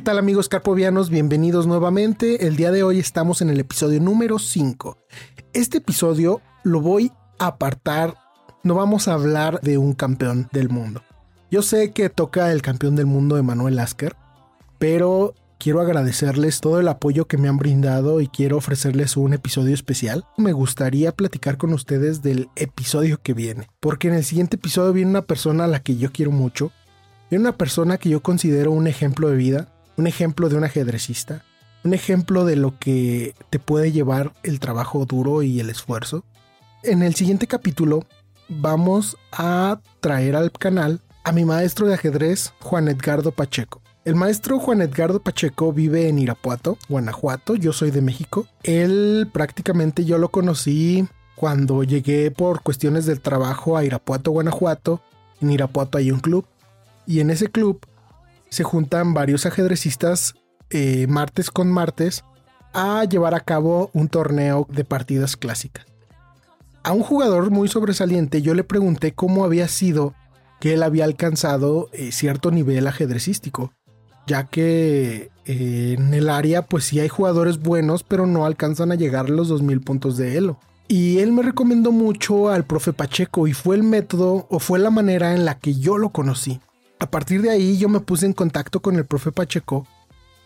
Tal amigos carpovianos? Bienvenidos nuevamente. El día de hoy estamos en el episodio número 5. Este episodio lo voy a apartar, no vamos a hablar de un campeón del mundo. Yo sé que toca el campeón del mundo de Manuel Asker, pero quiero agradecerles todo el apoyo que me han brindado y quiero ofrecerles un episodio especial. Me gustaría platicar con ustedes del episodio que viene, porque en el siguiente episodio viene una persona a la que yo quiero mucho, viene una persona que yo considero un ejemplo de vida, un ejemplo de un ajedrecista, un ejemplo de lo que te puede llevar el trabajo duro y el esfuerzo. En el siguiente capítulo vamos a traer al canal a mi maestro de ajedrez, Juan Edgardo Pacheco. El maestro Juan Edgardo Pacheco vive en Irapuato, Guanajuato, yo soy de México. Él prácticamente yo lo conocí cuando llegué por cuestiones del trabajo a Irapuato, Guanajuato. En Irapuato hay un club y en ese club se juntan varios ajedrecistas eh, martes con martes a llevar a cabo un torneo de partidas clásicas. A un jugador muy sobresaliente yo le pregunté cómo había sido que él había alcanzado eh, cierto nivel ajedrecístico, ya que eh, en el área pues sí hay jugadores buenos pero no alcanzan a llegar a los 2000 puntos de Elo. Y él me recomendó mucho al profe Pacheco y fue el método o fue la manera en la que yo lo conocí. A partir de ahí yo me puse en contacto con el profe Pacheco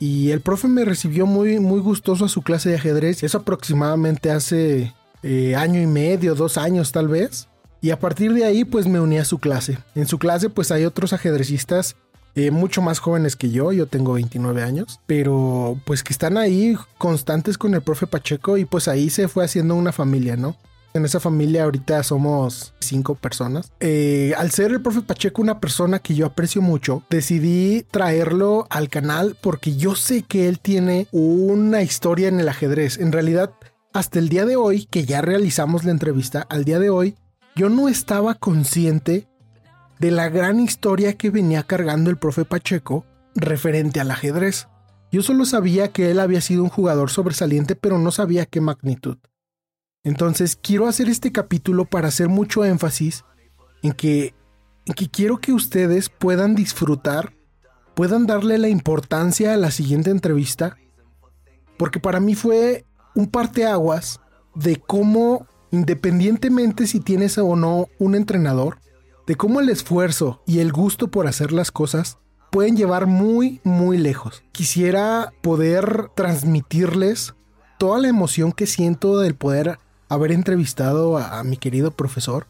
y el profe me recibió muy, muy gustoso a su clase de ajedrez. Eso aproximadamente hace eh, año y medio, dos años tal vez. Y a partir de ahí pues me uní a su clase. En su clase pues hay otros ajedrecistas eh, mucho más jóvenes que yo, yo tengo 29 años, pero pues que están ahí constantes con el profe Pacheco y pues ahí se fue haciendo una familia, ¿no? En esa familia ahorita somos cinco personas. Eh, al ser el profe Pacheco una persona que yo aprecio mucho, decidí traerlo al canal porque yo sé que él tiene una historia en el ajedrez. En realidad, hasta el día de hoy, que ya realizamos la entrevista, al día de hoy, yo no estaba consciente de la gran historia que venía cargando el profe Pacheco referente al ajedrez. Yo solo sabía que él había sido un jugador sobresaliente, pero no sabía qué magnitud. Entonces quiero hacer este capítulo para hacer mucho énfasis en que, en que quiero que ustedes puedan disfrutar, puedan darle la importancia a la siguiente entrevista, porque para mí fue un parteaguas de cómo, independientemente si tienes o no un entrenador, de cómo el esfuerzo y el gusto por hacer las cosas pueden llevar muy, muy lejos. Quisiera poder transmitirles toda la emoción que siento del poder haber entrevistado a, mi querido profesor,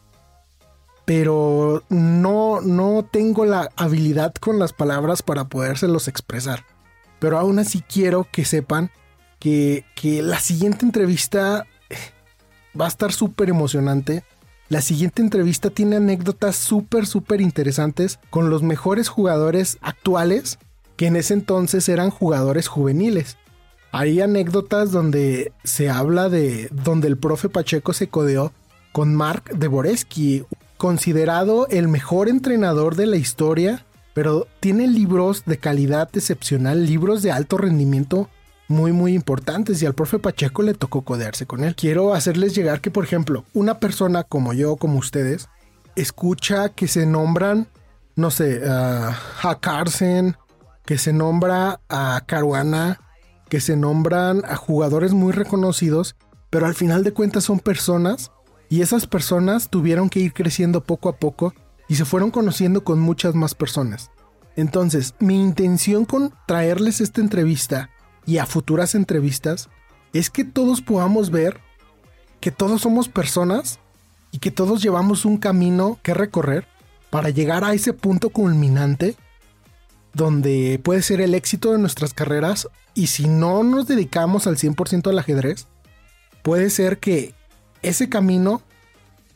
pero no, no tengo la habilidad con las palabras para podérselos expresar. Pero aún así quiero que sepan que, que la siguiente entrevista eh, va a estar súper emocionante. La siguiente entrevista tiene anécdotas súper, súper interesantes con los mejores jugadores actuales que en ese entonces eran jugadores juveniles. Hay anécdotas donde se habla de donde el profe Pacheco se codeó con Mark Deboreski, considerado el mejor entrenador de la historia, pero tiene libros de calidad excepcional, libros de alto rendimiento muy muy importantes y al profe Pacheco le tocó codearse con él. Quiero hacerles llegar que, por ejemplo, una persona como yo, como ustedes, escucha que se nombran, no sé, a Carson, que se nombra a Caruana, que se nombran a jugadores muy reconocidos, pero al final de cuentas son personas y esas personas tuvieron que ir creciendo poco a poco y se fueron conociendo con muchas más personas. Entonces, mi intención con traerles esta entrevista y a futuras entrevistas es que todos podamos ver que todos somos personas y que todos llevamos un camino que recorrer para llegar a ese punto culminante donde puede ser el éxito de nuestras carreras y si no nos dedicamos al 100% al ajedrez, puede ser que ese camino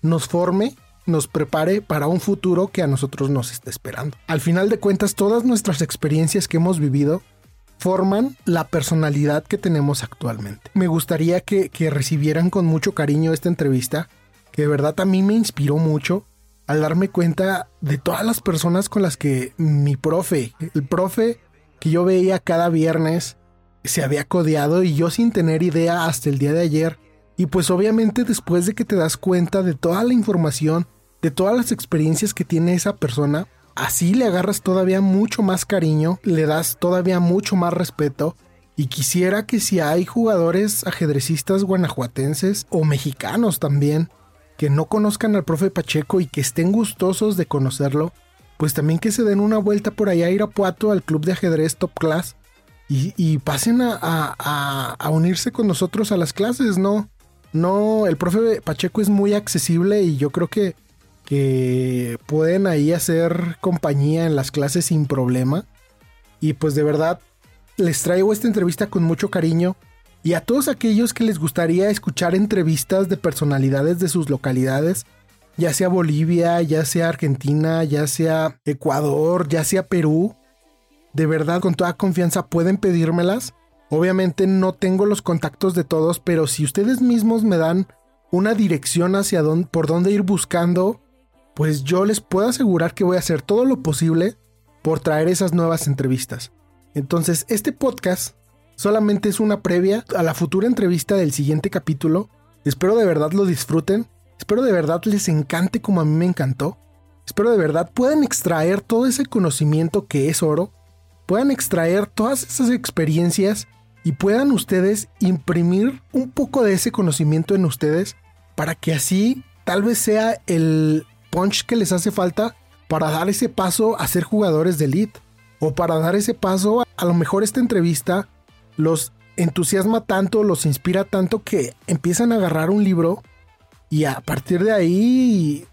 nos forme, nos prepare para un futuro que a nosotros nos está esperando. Al final de cuentas, todas nuestras experiencias que hemos vivido forman la personalidad que tenemos actualmente. Me gustaría que, recibieran con mucho cariño esta entrevista, que de verdad a mí me inspiró mucho al darme cuenta de todas las personas con las que mi profe, el profe que yo veía cada viernes, se había codeado y yo sin tener idea hasta el día de ayer. Y pues obviamente después de que te das cuenta de toda la información, de todas las experiencias que tiene esa persona, así le agarras todavía mucho más cariño, le das todavía mucho más respeto. Y quisiera que si hay jugadores ajedrecistas guanajuatenses o mexicanos también que no conozcan al profe Pacheco y que estén gustosos de conocerlo, pues también que se den una vuelta por allá a Irapuato al club de ajedrez Top Class y, pasen a, a, unirse con nosotros a las clases, ¿no? No, el profe Pacheco es muy accesible y yo creo que que pueden ahí hacer compañía en las clases sin problema. Y pues de verdad les traigo esta entrevista con mucho cariño. Y a todos aquellos que les gustaría escuchar entrevistas de personalidades de sus localidades, ya sea Bolivia, ya sea Argentina, ya sea Ecuador, ya sea Perú, de verdad con toda confianza pueden pedírmelas. Obviamente no tengo los contactos de todos, pero si ustedes mismos me dan una dirección hacia dónde, por dónde ir buscando, pues yo les puedo asegurar que voy a hacer todo lo posible por traer esas nuevas entrevistas. Entonces, este podcast solamente es una previa a la futura entrevista del siguiente capítulo. Espero de verdad lo disfruten. Espero de verdad les encante como a mí me encantó. Espero de verdad puedan extraer todo ese conocimiento que es oro. Puedan extraer todas esas experiencias y puedan ustedes imprimir un poco de ese conocimiento en ustedes para que así tal vez sea el, punch que les hace falta para dar ese paso a ser jugadores de elite. O para dar ese paso, a lo mejor esta entrevista los entusiasma tanto, los inspira tanto que empiezan a agarrar un libro y a partir de ahí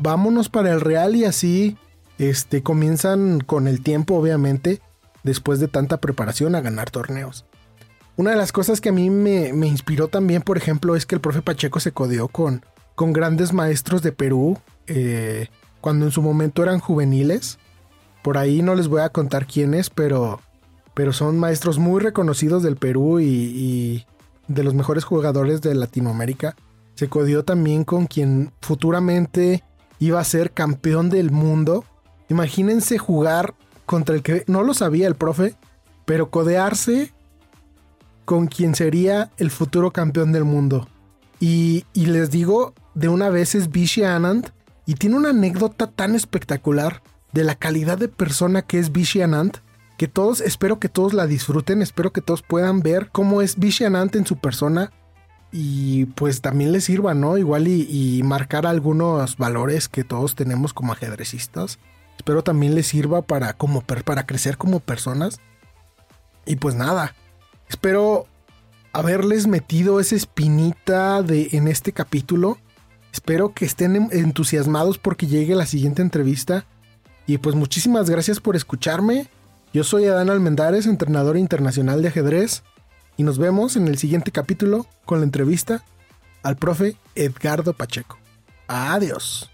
vámonos para el real y así este, comienzan con el tiempo, obviamente, después de tanta preparación a ganar torneos. Una de las cosas que a mí me, me inspiró también, por ejemplo, es que el profe Pacheco se codeó con, con grandes maestros de Perú, eh, cuando en su momento eran juveniles. Por ahí no les voy a contar quiénes, pero, pero son maestros muy reconocidos del Perú y, de los mejores jugadores de Latinoamérica. Se codió también con quien futuramente iba a ser campeón del mundo. Imagínense jugar contra el que no lo sabía el profe, pero codearse con quien sería el futuro campeón del mundo. Y, y les digo, de una vez es Vichy Anand, y tiene una anécdota tan espectacular de la calidad de persona que es Vichy Anand, que todos, espero que todos la disfruten, espero que todos puedan ver cómo es Vichy Anand en su persona y pues también les sirva, ¿no? Igual y, marcar algunos valores que todos tenemos como ajedrecistas. Espero también les sirva para, como, para crecer como personas. Y pues nada, espero haberles metido esa espinita de, en este capítulo Espero que estén entusiasmados porque llegue la siguiente entrevista. Y pues muchísimas gracias por escucharme. Yo soy Adán Almendares, entrenador internacional de ajedrez. Y nos vemos en el siguiente capítulo con la entrevista al profe Edgardo Pacheco. Adiós.